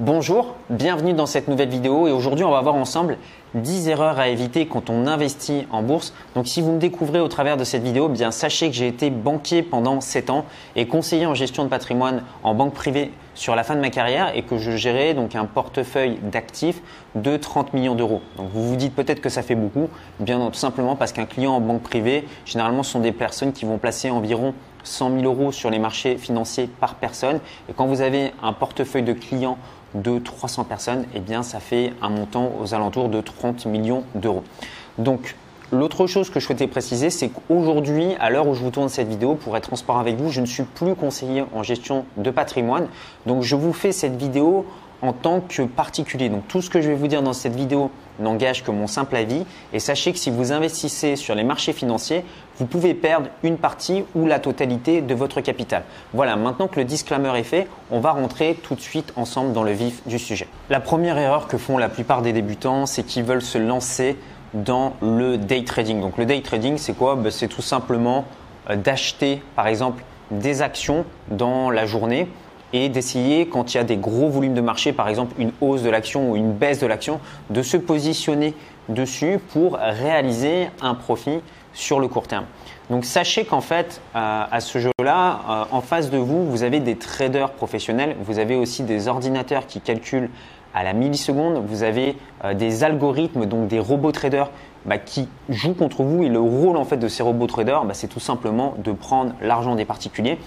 Bonjour, bienvenue dans cette nouvelle vidéo et aujourd'hui on va voir ensemble 10 erreurs à éviter quand on investit en bourse. Donc si vous me découvrez au travers de cette vidéo, bien sachez que j'ai été banquier pendant 7 ans et conseiller en gestion de patrimoine en banque privée sur la fin de ma carrière et que je gérais donc un portefeuille d'actifs de 30 millions d'euros. Donc vous vous dites peut-être que ça fait beaucoup, bien tout simplement parce qu'un client en banque privée, généralement sont des personnes qui vont placer environ 100 000 euros sur les marchés financiers par personne. Et quand vous avez un portefeuille de clients de 300 personnes, eh bien, ça fait un montant aux alentours de 30 millions d'euros. Donc, L'autre chose que je souhaitais préciser, c'est qu'aujourd'hui, à l'heure où je vous tourne cette vidéo, pour être transparent avec vous, je ne suis plus conseiller en gestion de patrimoine. Donc, je vous fais cette vidéo en tant que particulier. Donc tout ce que je vais vous dire dans cette vidéo n'engage que mon simple avis. Et sachez que si vous investissez sur les marchés financiers, vous pouvez perdre une partie ou la totalité de votre capital. Voilà, maintenant que le disclaimer est fait, on va rentrer tout de suite ensemble dans le vif du sujet. La première erreur que font la plupart des débutants, c'est qu'ils veulent se lancer dans le day trading. Donc le day trading, c'est quoi? Ben, C'est tout simplement euh, d'acheter par exemple des actions dans la journée et d'essayer, quand il y a des gros volumes de marché, par exemple une hausse de l'action ou une baisse de l'action, de se positionner dessus pour réaliser un profit sur le court terme. Donc sachez qu'en fait, euh, à ce jeu-là, euh, en face de vous, vous avez des traders professionnels, vous avez aussi des ordinateurs qui calculent à la milliseconde, vous avez euh, des algorithmes, donc des robots traders bah, qui jouent contre vous. Et le rôle en fait de ces robots traders, bah, c'est tout simplement de prendre l'argent des particuliers.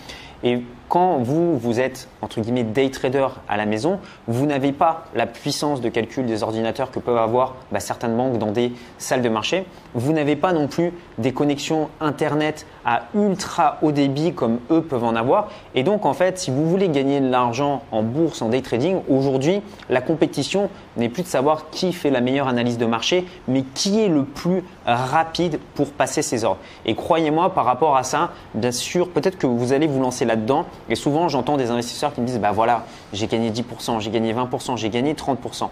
Quand vous, vous êtes entre guillemets day trader à la maison, vous n'avez pas la puissance de calcul des ordinateurs que peuvent avoir bah, certaines banques dans des salles de marché. Vous n'avez pas non plus des connexions Internet à ultra haut débit comme eux peuvent en avoir. Et donc en fait, si vous voulez gagner de l'argent en bourse, en day trading, aujourd'hui, la compétition n'est plus de savoir qui fait la meilleure analyse de marché, mais qui est le plus rapide pour passer ses ordres. Et croyez-moi, par rapport à ça, bien sûr, peut-être que vous allez vous lancer là-dedans. Et souvent, j'entends des investisseurs qui me disent, bah voilà, j'ai gagné 10%, j'ai gagné 20%, j'ai gagné 30%.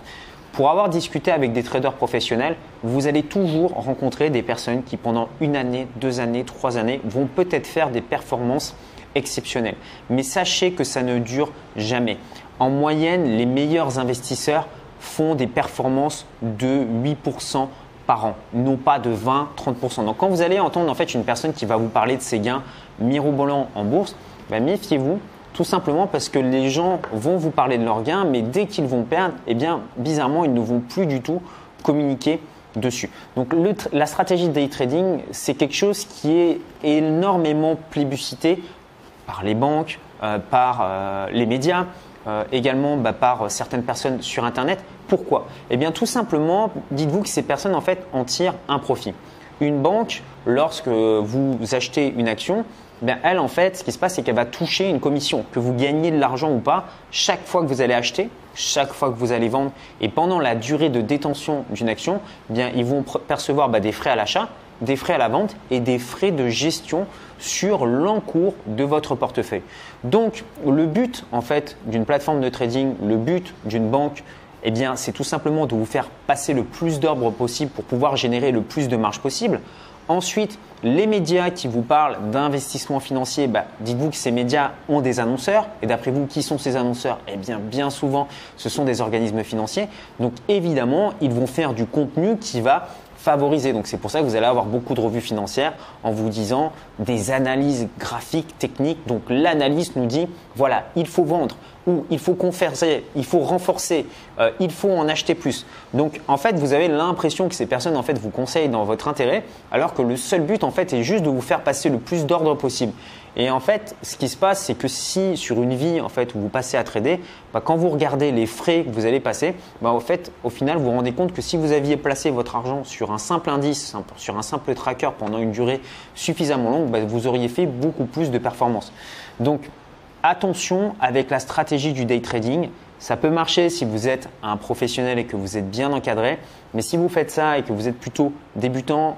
Pour avoir discuté avec des traders professionnels, vous allez toujours rencontrer des personnes qui pendant une année, deux années, trois années vont peut-être faire des performances exceptionnelles. Mais sachez que ça ne dure jamais. En moyenne, les meilleurs investisseurs font des performances de 8% par an, non pas de 20-30%. Donc quand vous allez entendre en fait une personne qui va vous parler de ses gains mirobolants en bourse, ben, méfiez-vous tout simplement parce que les gens vont vous parler de leurs gains, mais dès qu'ils vont perdre, eh bizarrement ils ne vont plus du tout communiquer dessus. Donc la stratégie de day trading, c'est quelque chose qui est énormément plébiscité par les banques, euh, par euh, les médias, euh, également bah, par certaines personnes sur Internet. Pourquoi? Eh bien tout simplement, dites-vous que ces personnes en fait en tirent un profit. Une banque, lorsque vous achetez une action, ben, elle en fait, ce qui se passe, c'est qu'elle va toucher une commission, que vous gagnez de l'argent ou pas, chaque fois que vous allez acheter, chaque fois que vous allez vendre, et pendant la durée de détention d'une action, eh bien ils vont percevoir bah, des frais à l'achat, des frais à la vente et des frais de gestion sur l'encours de votre portefeuille. Donc le but en fait d'une plateforme de trading, le but d'une banque, eh bien, c'est tout simplement de vous faire passer le plus d'ordre possible pour pouvoir générer le plus de marge possible. Ensuite, les médias qui vous parlent d'investissement financier, bah, dites-vous que ces médias ont des annonceurs. Et d'après vous, qui sont ces annonceurs? Eh bien, bien souvent, ce sont des organismes financiers. Donc, évidemment, ils vont faire du contenu qui va favoriser. Donc c'est pour ça que vous allez avoir beaucoup de revues financières en vous disant des analyses graphiques, techniques. Donc l'analyse nous dit, voilà, il faut vendre il faut converser, il faut renforcer, euh, il faut en acheter plus. Donc en fait, vous avez l'impression que ces personnes en fait vous conseillent dans votre intérêt, alors que le seul but en fait est juste de vous faire passer le plus d'ordre possible. Et en fait, ce qui se passe, c'est que si sur une vie en fait où vous passez à trader, bah, quand vous regardez les frais que vous allez passer, bah, au fait, au final, vous vous rendez compte que si vous aviez placé votre argent sur un simple indice, sur un simple tracker pendant une durée suffisamment longue, bah, vous auriez fait beaucoup plus de performance. Donc, attention avec la stratégie du day trading. Ça peut marcher si vous êtes un professionnel et que vous êtes bien encadré, mais si vous faites ça et que vous êtes plutôt débutant,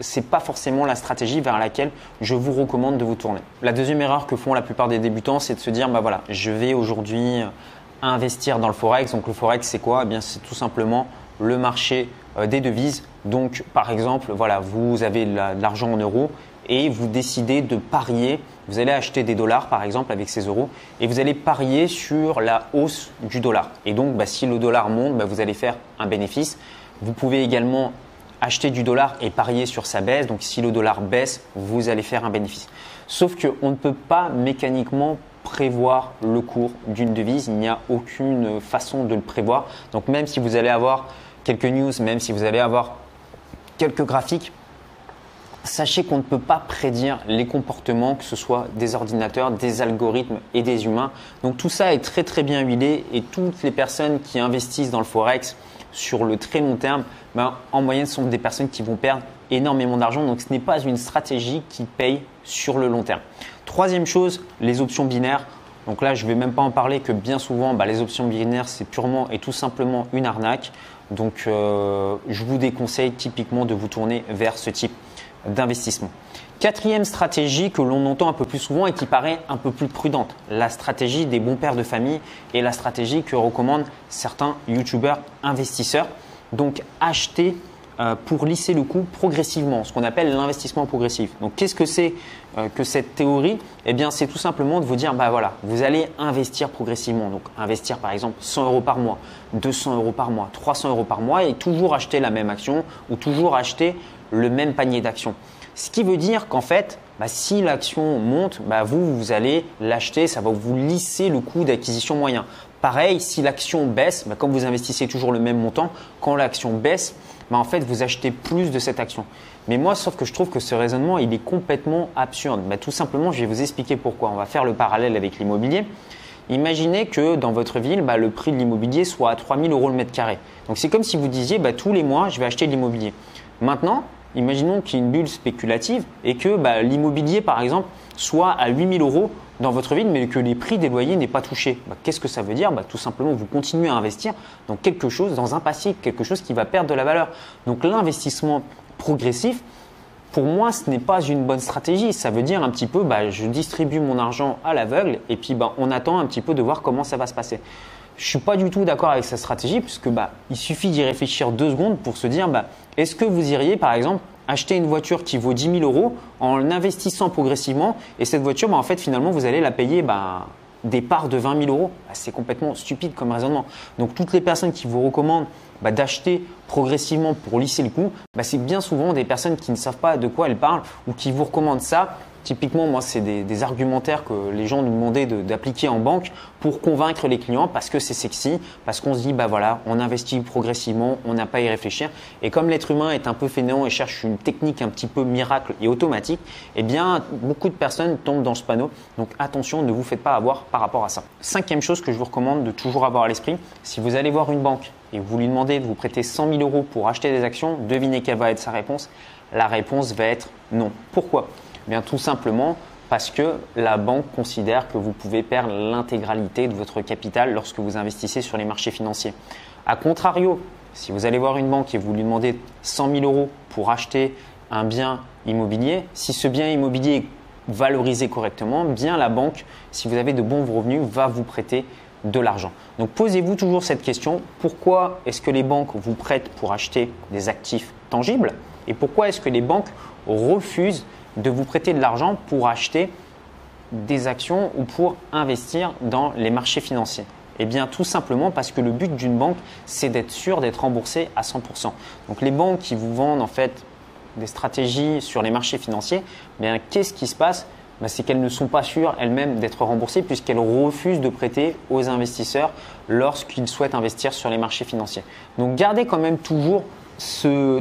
c'est pas forcément la stratégie vers laquelle je vous recommande de vous tourner. La deuxième erreur que font la plupart des débutants, c'est de se dire bah voilà, je vais aujourd'hui investir dans le forex. Donc le forex, c'est quoi? Eh bien, c'est tout simplement le marché euh, des devises. Donc, par exemple, voilà, vous avez de l'argent en euros et vous décidez de parier. Vous allez acheter des dollars par exemple avec ces euros et vous allez parier sur la hausse du dollar. Et donc bah, si le dollar monte, bah, vous allez faire un bénéfice. Vous pouvez également acheter du dollar et parier sur sa baisse. Donc si le dollar baisse, vous allez faire un bénéfice. Sauf qu'on ne peut pas mécaniquement prévoir le cours d'une devise. Il n'y a aucune façon de le prévoir. Donc même si vous allez avoir quelques news, même si vous allez avoir quelques graphiques, sachez qu'on ne peut pas prédire les comportements, que ce soit des ordinateurs, des algorithmes et des humains. Donc tout ça est très très bien huilé et toutes les personnes qui investissent dans le forex sur le très long terme, ben, en moyenne, sont des personnes qui vont perdre énormément d'argent. Donc ce n'est pas une stratégie qui paye sur le long terme. Troisième chose, les options binaires. Donc là, je ne vais même pas en parler que bien souvent, bah, les options binaires, c'est purement et tout simplement une arnaque. Donc euh, je vous déconseille typiquement de vous tourner vers ce type d'investissement. Quatrième stratégie que l'on entend un peu plus souvent et qui paraît un peu plus prudente, la stratégie des bons pères de famille et la stratégie que recommandent certains youtubeurs investisseurs. Donc acheter euh, pour lisser le coût progressivement, ce qu'on appelle l'investissement progressif. Donc qu'est-ce que c'est euh, que cette théorie? Eh bien c'est tout simplement de vous dire, bah voilà, vous allez investir progressivement. Donc investir par exemple 100 euros par mois, 200 euros par mois, 300 euros par mois et toujours acheter la même action ou toujours acheter le même panier d'actions. Ce qui veut dire qu'en fait, bah, si l'action monte, bah, vous, vous allez l'acheter, ça va vous lisser le coût d'acquisition moyen. Pareil, si l'action baisse, bah, comme vous investissez toujours le même montant, quand l'action baisse, en fait, vous achetez plus de cette action. Mais moi, sauf que je trouve que ce raisonnement, il est complètement absurde. tout simplement, je vais vous expliquer pourquoi. On va faire le parallèle avec l'immobilier. Imaginez que dans votre ville, le prix de l'immobilier soit à 3000 euros le mètre carré. Donc c'est comme si vous disiez, tous les mois, je vais acheter de l'immobilier. Maintenant, imaginons qu'il y ait une bulle spéculative et que bah, l'immobilier, par exemple, soit à 8000 euros dans votre ville, mais que les prix des loyers n'aient pas touché. Bah, qu'est-ce que ça veut dire? Bah, Tout simplement, vous continuez à investir dans quelque chose, dans un passif, quelque chose qui va perdre de la valeur. Donc l'investissement progressif, pour moi, ce n'est pas une bonne stratégie. Ça veut dire un petit peu, je distribue mon argent à l'aveugle et puis on attend un petit peu de voir comment ça va se passer. Je suis pas du tout d'accord avec cette stratégie puisque il suffit d'y réfléchir deux secondes pour se dire est-ce que vous iriez par exemple acheter une voiture qui vaut 10 000 euros en investissant progressivement et cette voiture bah, en fait finalement vous allez la payer bah, des parts de 20 000 euros? Bah, C'est complètement stupide comme raisonnement. Donc toutes les personnes qui vous recommandent d'acheter progressivement pour lisser le coût, c'est bien souvent des personnes qui ne savent pas de quoi elles parlent ou qui vous recommandent ça Typiquement, moi, c'est des, argumentaires que les gens nous demandaient d'appliquer en banque pour convaincre les clients parce que c'est sexy, parce qu'on se dit, bah voilà, on investit progressivement, on n'a pas à y réfléchir. Et comme l'être humain est un peu fainéant et cherche une technique un petit peu miracle et automatique, eh bien, beaucoup de personnes tombent dans ce panneau. Donc attention, ne vous faites pas avoir par rapport à ça. Cinquième chose que je vous recommande de toujours avoir à l'esprit, si vous allez voir une banque et vous lui demandez de vous prêter 100 000 euros pour acheter des actions, devinez quelle va être sa réponse. La réponse va être non. Pourquoi? Bien tout simplement parce que la banque considère que vous pouvez perdre l'intégralité de votre capital lorsque vous investissez sur les marchés financiers. A contrario, si vous allez voir une banque et vous lui demandez 100 000 euros pour acheter un bien immobilier, si ce bien immobilier est valorisé correctement, bien la banque, si vous avez de bons revenus, va vous prêter de l'argent. Donc posez-vous toujours cette question, pourquoi est-ce que les banques vous prêtent pour acheter des actifs tangibles et pourquoi est-ce que les banques refusent de vous prêter de l'argent pour acheter des actions ou pour investir dans les marchés financiers Eh bien, tout simplement parce que le but d'une banque, c'est d'être sûr d'être remboursé à 100%. Donc, les banques qui vous vendent en fait des stratégies sur les marchés financiers, eh qu'est-ce qui se passe? Ben, c'est qu'elles ne sont pas sûres elles-mêmes d'être remboursées puisqu'elles refusent de prêter aux investisseurs lorsqu'ils souhaitent investir sur les marchés financiers. Donc gardez quand même toujours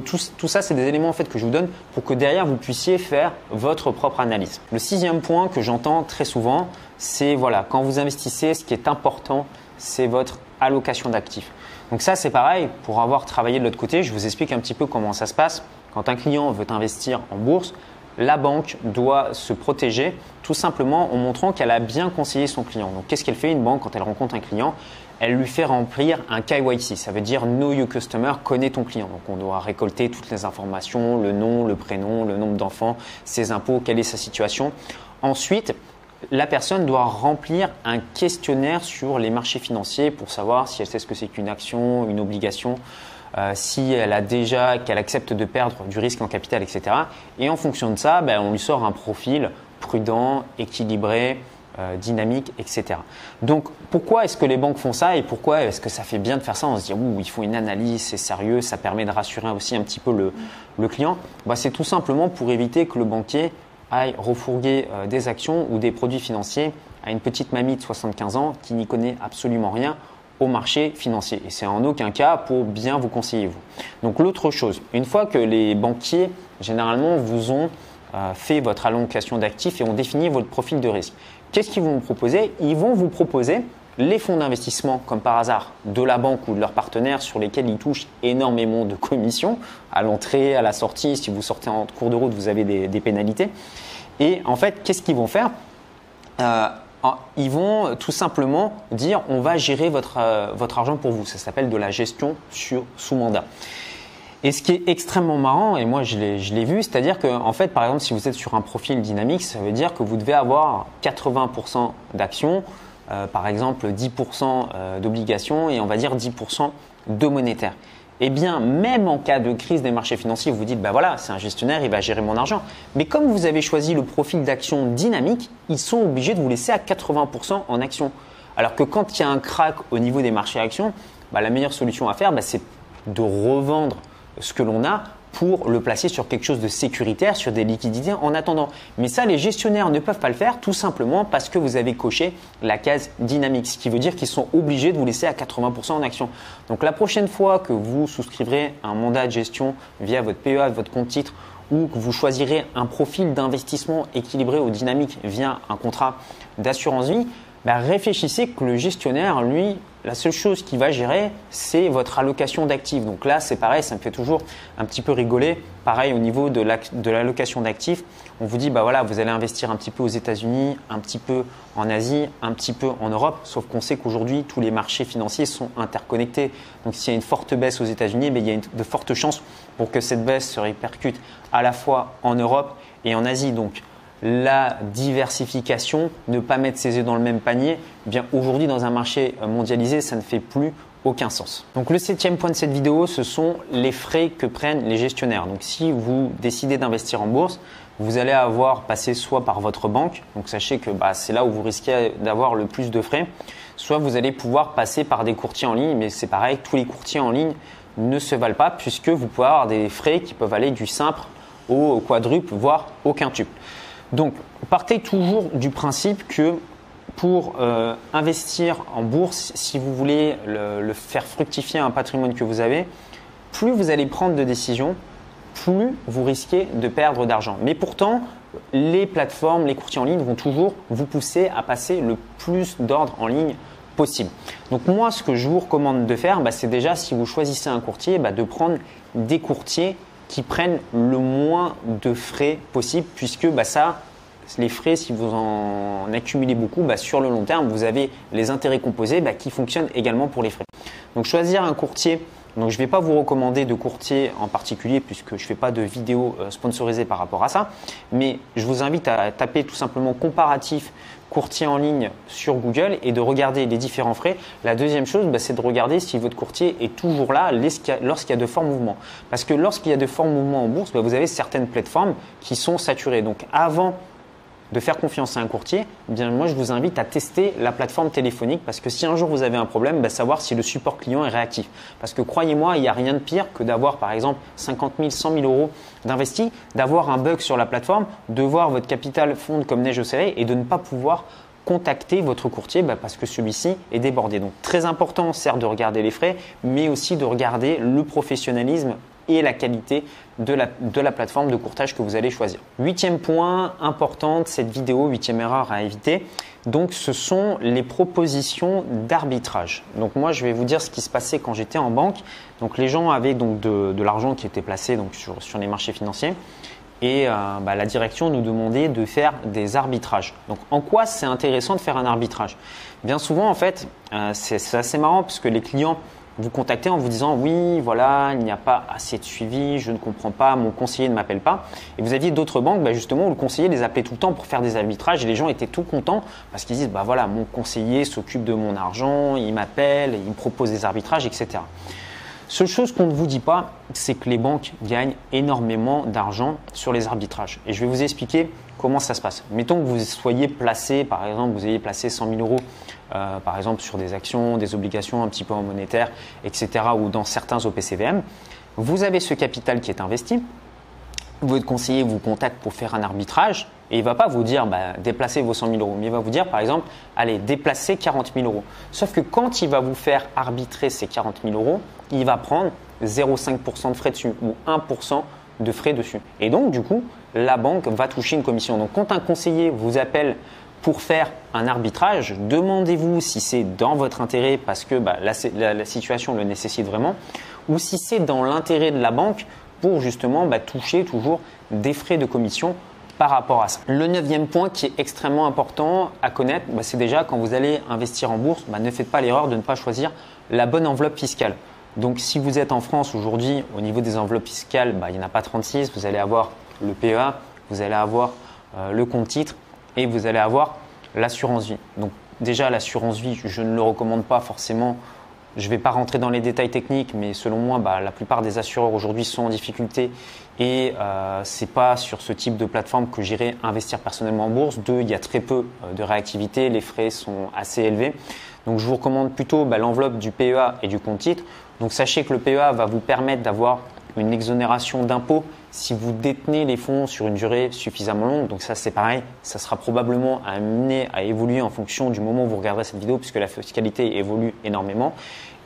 tout, ça, c'est des éléments en fait que je vous donne pour que derrière vous puissiez faire votre propre analyse. Le sixième point que j'entends très souvent, c'est voilà, quand vous investissez, ce qui est important, c'est votre allocation d'actifs. Donc ça, c'est pareil. Pour avoir travaillé de l'autre côté, je vous explique un petit peu comment ça se passe. Quand un client veut investir en bourse, la banque doit se protéger tout simplement en montrant qu'elle a bien conseillé son client. Donc qu'est-ce qu'elle fait une banque quand elle rencontre un client? Elle lui fait remplir un KYC, ça veut dire Know Your Customer, connaît ton client. Donc on doit récolter toutes les informations, le nom, le prénom, le nombre d'enfants, ses impôts, quelle est sa situation. Ensuite, la personne doit remplir un questionnaire sur les marchés financiers pour savoir si elle sait ce que c'est qu'une action, une obligation. Euh, si elle a déjà, qu'elle accepte de perdre du risque en capital, etc. Et en fonction de ça, ben, on lui sort un profil prudent, équilibré, euh, dynamique, etc. Donc pourquoi est-ce que les banques font ça et pourquoi est-ce que ça fait bien de faire ça On se dit, ouh, ils font une analyse, c'est sérieux, ça permet de rassurer aussi un petit peu le, client? Bah, c'est tout simplement pour éviter que le banquier aille refourguer euh, des actions ou des produits financiers à une petite mamie de 75 ans qui n'y connaît absolument rien au marché financier. Et c'est en aucun cas pour bien vous conseiller vous. Donc l'autre chose, une fois que les banquiers généralement vous ont euh, fait votre allocation d'actifs et ont défini votre profil de risque, Qu'est-ce qu'ils vont vous proposer? Ils vont vous proposer les fonds d'investissement, comme par hasard, de la banque ou de leurs partenaires sur lesquels ils touchent énormément de commissions à l'entrée, à la sortie. Si vous sortez en cours de route, vous avez des, pénalités. Et en fait, qu'est-ce qu'ils vont faire? Euh, Ils vont tout simplement dire on va gérer votre, euh, votre argent pour vous. Ça s'appelle de la gestion sur, sous mandat. Et ce qui est extrêmement marrant, et moi je l'ai vu, c'est-à-dire que en fait, par exemple, si vous êtes sur un profil dynamique, ça veut dire que vous devez avoir 80% d'actions, euh, par exemple 10% euh, d'obligations et on va dire 10% de monétaire. Eh bien, même en cas de crise des marchés financiers, vous vous dites, ben voilà, c'est un gestionnaire, il va gérer mon argent. Mais comme vous avez choisi le profil d'action dynamique, ils sont obligés de vous laisser à 80% en actions. Alors que quand il y a un crack au niveau des marchés actions, bah, la meilleure solution à faire, bah, c'est de revendre ce que l'on a pour le placer sur quelque chose de sécuritaire, sur des liquidités en attendant. Mais ça, les gestionnaires ne peuvent pas le faire tout simplement parce que vous avez coché la case dynamique, ce qui veut dire qu'ils sont obligés de vous laisser à 80% en action. Donc la prochaine fois que vous souscriverez un mandat de gestion via votre PEA, votre compte titre, ou que vous choisirez un profil d'investissement équilibré ou dynamique via un contrat d'assurance vie, bah, réfléchissez que le gestionnaire, lui, la seule chose qu'il va gérer, c'est votre allocation d'actifs. Donc là, c'est pareil, ça me fait toujours un petit peu rigoler. Pareil au niveau de l'allocation d'actifs, on vous dit, bah voilà, vous allez investir un petit peu aux États-Unis, un petit peu en Asie, un petit peu en Europe. Sauf qu'on sait qu'aujourd'hui, tous les marchés financiers sont interconnectés. Donc s'il y a une forte baisse aux États-Unis, il y a de fortes chances pour que cette baisse se répercute à la fois en Europe et en Asie. Donc la diversification, ne pas mettre ses œufs dans le même panier, eh bien aujourd'hui dans un marché mondialisé, ça ne fait plus aucun sens. Donc le septième point de cette vidéo, ce sont les frais que prennent les gestionnaires. Donc si vous décidez d'investir en bourse, vous allez avoir passé soit par votre banque, donc sachez que bah, c'est là où vous risquez d'avoir le plus de frais, soit vous allez pouvoir passer par des courtiers en ligne, mais c'est pareil, tous les courtiers en ligne ne se valent pas puisque vous pouvez avoir des frais qui peuvent aller du simple au quadruple, voire au quintuple. Donc, partez toujours du principe que pour euh, investir en bourse, si vous voulez le, faire fructifier un patrimoine que vous avez, plus vous allez prendre de décisions, plus vous risquez de perdre d'argent. Mais pourtant, les plateformes, les courtiers en ligne vont toujours vous pousser à passer le plus d'ordres en ligne possible. Donc moi, ce que je vous recommande de faire, bah, c'est déjà si vous choisissez un courtier, bah, de prendre des courtiers qui prennent le moins de frais possible, puisque bah, ça, les frais, si vous en accumulez beaucoup, bah, sur le long terme, vous avez les intérêts composés bah, qui fonctionnent également pour les frais. Donc choisir un courtier. Donc je ne vais pas vous recommander de courtier en particulier puisque je ne fais pas de vidéo euh, sponsorisée par rapport à ça, mais je vous invite à taper tout simplement comparatif courtier en ligne sur Google et de regarder les différents frais. La deuxième chose, bah, c'est de regarder si votre courtier est toujours là lorsqu'il y a de forts mouvements. Parce que lorsqu'il y a de forts mouvements en bourse, bah, vous avez certaines plateformes qui sont saturées. Donc avant de faire confiance à un courtier, eh moi je vous invite à tester la plateforme téléphonique parce que si un jour vous avez un problème, bah, savoir si le support client est réactif. Parce que croyez-moi, il n'y a rien de pire que d'avoir par exemple 50 000, 100 000 euros d'investi, d'avoir un bug sur la plateforme, de voir votre capital fondre comme neige au soleil et de ne pas pouvoir contacter votre courtier bah, parce que celui-ci est débordé. Donc très important, certes, de regarder les frais, mais aussi de regarder le professionnalisme et la qualité de la, plateforme de courtage que vous allez choisir. Huitième point important de cette vidéo, huitième erreur à éviter, donc ce sont les propositions d'arbitrage. Donc moi je vais vous dire ce qui se passait quand j'étais en banque. Donc les gens avaient donc de, l'argent qui était placé sur les marchés financiers et euh, bah, la direction nous demandait de faire des arbitrages. Donc en quoi c'est intéressant de faire un arbitrage? Bien souvent en fait euh, c'est assez marrant parce que les clients vous contactez en vous disant oui, voilà, il n'y a pas assez de suivi, je ne comprends pas, mon conseiller ne m'appelle pas. Et vous aviez d'autres banques, bah, justement, où le conseiller les appelait tout le temps pour faire des arbitrages et les gens étaient tout contents parce qu'ils disent bah voilà, mon conseiller s'occupe de mon argent, il m'appelle, il me propose des arbitrages, etc. Seule chose qu'on ne vous dit pas, c'est que les banques gagnent énormément d'argent sur les arbitrages. Et je vais vous expliquer comment ça se passe. Mettons que vous soyez placé, par exemple, vous ayez placé 100 000 euros, euh, par exemple, sur des actions, des obligations un petit peu en monétaire, etc., ou dans certains OPCVM. Vous avez ce capital qui est investi. Votre conseiller vous contacte pour faire un arbitrage et il ne va pas vous dire bah, déplacez vos 100 000 euros, mais il va vous dire par exemple allez déplacez 40 000 euros. Sauf que quand il va vous faire arbitrer ces 40 000 euros, il va prendre 0,5% de frais dessus ou 1% de frais dessus. Et donc du coup, la banque va toucher une commission. Donc quand un conseiller vous appelle pour faire un arbitrage, demandez-vous si c'est dans votre intérêt parce que bah, la, situation le nécessite vraiment, ou si c'est dans l'intérêt de la banque pour justement bah, toucher toujours des frais de commission par rapport à ça. Le neuvième point qui est extrêmement important à connaître, bah, c'est déjà quand vous allez investir en bourse, ne faites pas l'erreur de ne pas choisir la bonne enveloppe fiscale. Donc si vous êtes en France aujourd'hui, au niveau des enveloppes fiscales, il n'y en a pas 36, vous allez avoir le PEA, vous allez avoir euh, le compte titre et vous allez avoir l'assurance vie. Donc déjà l'assurance vie, je ne le recommande pas forcément. Je ne vais pas rentrer dans les détails techniques, mais selon moi, bah, la plupart des assureurs aujourd'hui sont en difficulté et euh, ce n'est pas sur ce type de plateforme que j'irai investir personnellement en bourse. Deux, il y a très peu euh, de réactivité, les frais sont assez élevés. Donc je vous recommande plutôt bah, l'enveloppe du PEA et du compte titre. Donc sachez que le PEA va vous permettre d'avoir une exonération d'impôt si vous détenez les fonds sur une durée suffisamment longue. Donc ça c'est pareil, ça sera probablement amené à évoluer en fonction du moment où vous regarderez cette vidéo puisque la fiscalité évolue énormément.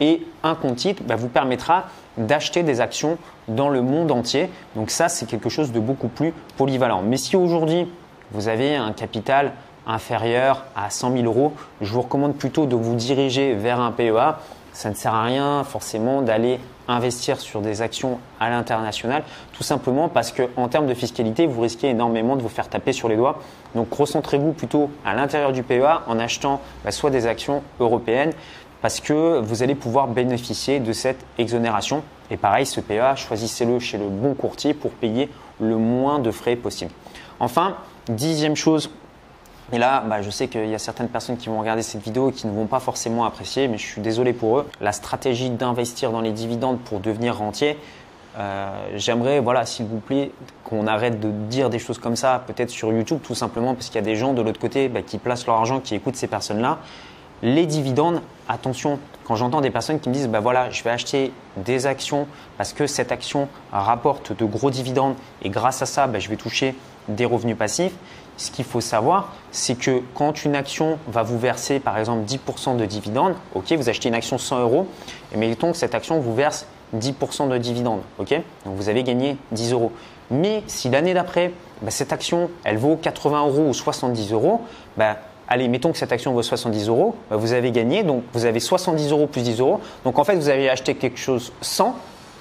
Et un compte titre bah, vous permettra d'acheter des actions dans le monde entier. Donc ça c'est quelque chose de beaucoup plus polyvalent. Mais si aujourd'hui vous avez un capital inférieur à 100 000 euros, je vous recommande plutôt de vous diriger vers un PEA ça ne sert à rien forcément d'aller investir sur des actions à l'international, tout simplement parce qu'en termes de fiscalité, vous risquez énormément de vous faire taper sur les doigts. Donc concentrez-vous plutôt à l'intérieur du PEA en achetant bah, soit des actions européennes, parce que vous allez pouvoir bénéficier de cette exonération. Et pareil, ce PEA, choisissez-le chez le bon courtier pour payer le moins de frais possible. Enfin, dixième chose et là, bah, je sais qu'il y a certaines personnes qui vont regarder cette vidéo et qui ne vont pas forcément apprécier, mais je suis désolé pour eux. La stratégie d'investir dans les dividendes pour devenir rentier, euh, j'aimerais, voilà, s'il vous plaît, qu'on arrête de dire des choses comme ça, peut-être sur YouTube, tout simplement parce qu'il y a des gens de l'autre côté bah, qui placent leur argent, qui écoutent ces personnes-là. Les dividendes, attention, quand j'entends des personnes qui me disent, bah voilà, je vais acheter des actions parce que cette action rapporte de gros dividendes et grâce à ça, bah, je vais toucher des revenus passifs ce qu'il faut savoir, c'est que quand une action va vous verser par exemple 10% de dividendes, ok, vous achetez une action 100 euros, et mettons que cette action vous verse 10% de dividendes, ok, donc vous avez gagné 10 euros. Mais si l'année d'après, bah, cette action, elle vaut 80 euros ou 70 euros, bah, allez, mettons que cette action vaut 70 euros, bah, vous avez gagné, donc vous avez 70 euros plus 10 euros, donc en fait vous avez acheté quelque chose 100,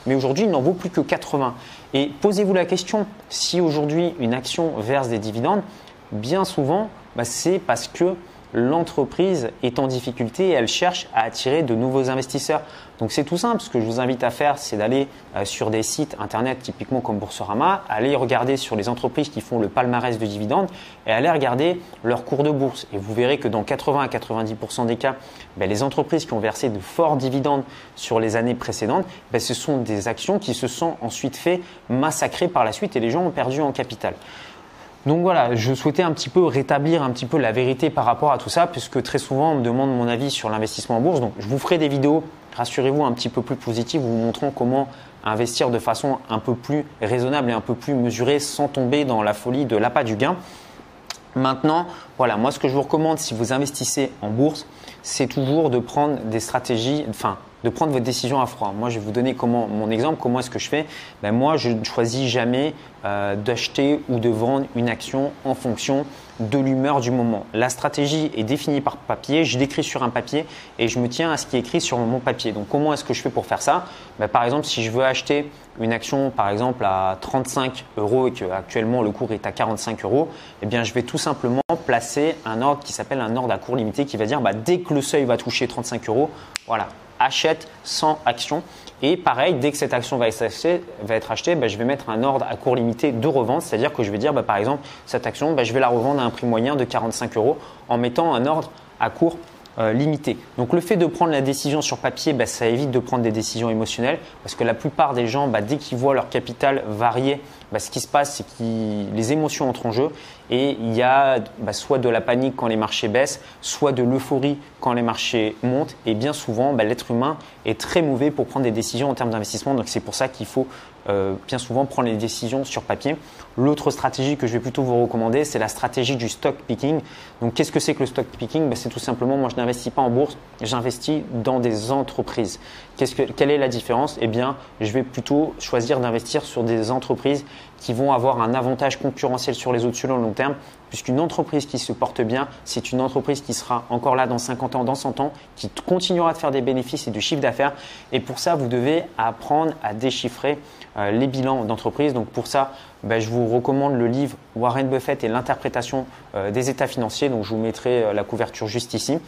mais aujourd'hui il n'en vaut plus que 80. Et posez-vous la question, si aujourd'hui une action verse des dividendes, bien souvent, bah, c'est parce que l'entreprise est en difficulté et elle cherche à attirer de nouveaux investisseurs. Donc c'est tout simple. Ce que je vous invite à faire, c'est d'aller euh, sur des sites internet typiquement comme Boursorama, aller regarder sur les entreprises qui font le palmarès de dividendes et aller regarder leur cours de bourse. Et vous verrez que dans 80 à 90% des cas, ben, les entreprises qui ont versé de forts dividendes sur les années précédentes, ben, ce sont des actions qui se sont ensuite fait massacrer par la suite et les gens ont perdu en capital. Donc voilà, je souhaitais un petit peu rétablir un petit peu la vérité par rapport à tout ça, puisque très souvent on me demande mon avis sur l'investissement en bourse. Donc je vous ferai des vidéos, rassurez-vous, un petit peu plus positives, vous montrant comment investir de façon un peu plus raisonnable et un peu plus mesurée sans tomber dans la folie de l'appât du gain. Maintenant, voilà, moi ce que je vous recommande si vous investissez en bourse, c'est toujours de prendre des stratégies, enfin de prendre votre décision à froid. Moi, je vais vous donner comment, mon exemple, comment est-ce que je fais. Ben, moi, je ne choisis jamais euh, d'acheter ou de vendre une action en fonction de l'humeur du moment. La stratégie est définie par papier, je l'écris sur un papier et je me tiens à ce qui est écrit sur mon papier. Donc comment est-ce que je fais pour faire ça? Ben, Par exemple, si je veux acheter une action par exemple à 35 euros et qu'actuellement le cours est à 45 euros, eh bien je vais tout simplement placer un ordre qui s'appelle un ordre à court limité qui va dire bah, dès que le seuil va toucher 35 euros, voilà, achète sans action. Et pareil, dès que cette action va être achetée, bah, je vais mettre un ordre à court limité de revente, c'est-à-dire que je vais dire, bah, par exemple, cette action, bah, je vais la revendre à un prix moyen de 45 euros en mettant un ordre à court euh, limité. Donc le fait de prendre la décision sur papier, ça évite de prendre des décisions émotionnelles parce que la plupart des gens, dès qu'ils voient leur capital varier, bah, ce qui se passe, c'est que les émotions entrent en jeu et il y a soit de la panique quand les marchés baissent, soit de l'euphorie quand les marchés montent. Et bien souvent, l'être humain est très mauvais pour prendre des décisions en termes d'investissement. Donc c'est pour ça qu'il faut euh, bien souvent prendre les décisions sur papier. L'autre stratégie que je vais plutôt vous recommander, c'est la stratégie du stock picking. Donc qu'est-ce que c'est que le stock picking? Ben, C'est tout simplement, moi je n'investis pas en bourse, j'investis dans des entreprises. que, quelle est la différence? Eh bien, je vais plutôt choisir d'investir sur des entreprises qui vont avoir un avantage concurrentiel sur les autres sur le long terme, puisqu'une entreprise qui se porte bien, c'est une entreprise qui sera encore là dans 50 ans, dans 100 ans, qui continuera de faire des bénéfices et du chiffre d'affaires. Et pour ça, vous devez apprendre à déchiffrer euh, les bilans d'entreprise. Donc pour ça, ben, je vous recommande le livre Warren Buffett et l'interprétation euh, des états financiers. Donc je vous mettrai euh, la couverture juste ici.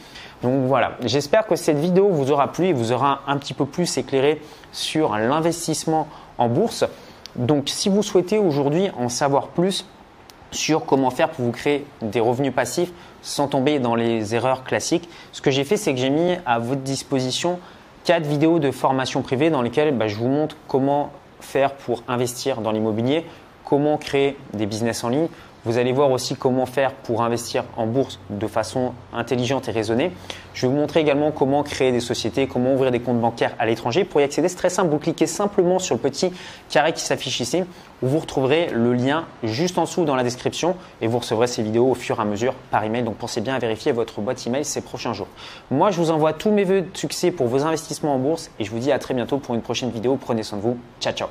Donc voilà, j'espère que cette vidéo vous aura plu et vous aura un petit peu plus éclairé sur l'investissement en bourse. Donc si vous souhaitez aujourd'hui en savoir plus sur comment faire pour vous créer des revenus passifs sans tomber dans les erreurs classiques, ce que j'ai fait, c'est que j'ai mis à votre disposition quatre vidéos de formation privée dans lesquelles bah, je vous montre comment faire pour investir dans l'immobilier, comment créer des business en ligne, vous allez voir aussi comment faire pour investir en bourse de façon intelligente et raisonnée. Je vais vous montrer également comment créer des sociétés, comment ouvrir des comptes bancaires à l'étranger. Pour y accéder, c'est très simple. Vous cliquez simplement sur le petit carré qui s'affiche ici où vous retrouverez le lien juste en dessous dans la description et vous recevrez ces vidéos au fur et à mesure par email. Donc pensez bien à vérifier votre boîte email ces prochains jours. Moi, je vous envoie tous mes vœux de succès pour vos investissements en bourse et je vous dis à très bientôt pour une prochaine vidéo. Prenez soin de vous. Ciao, ciao.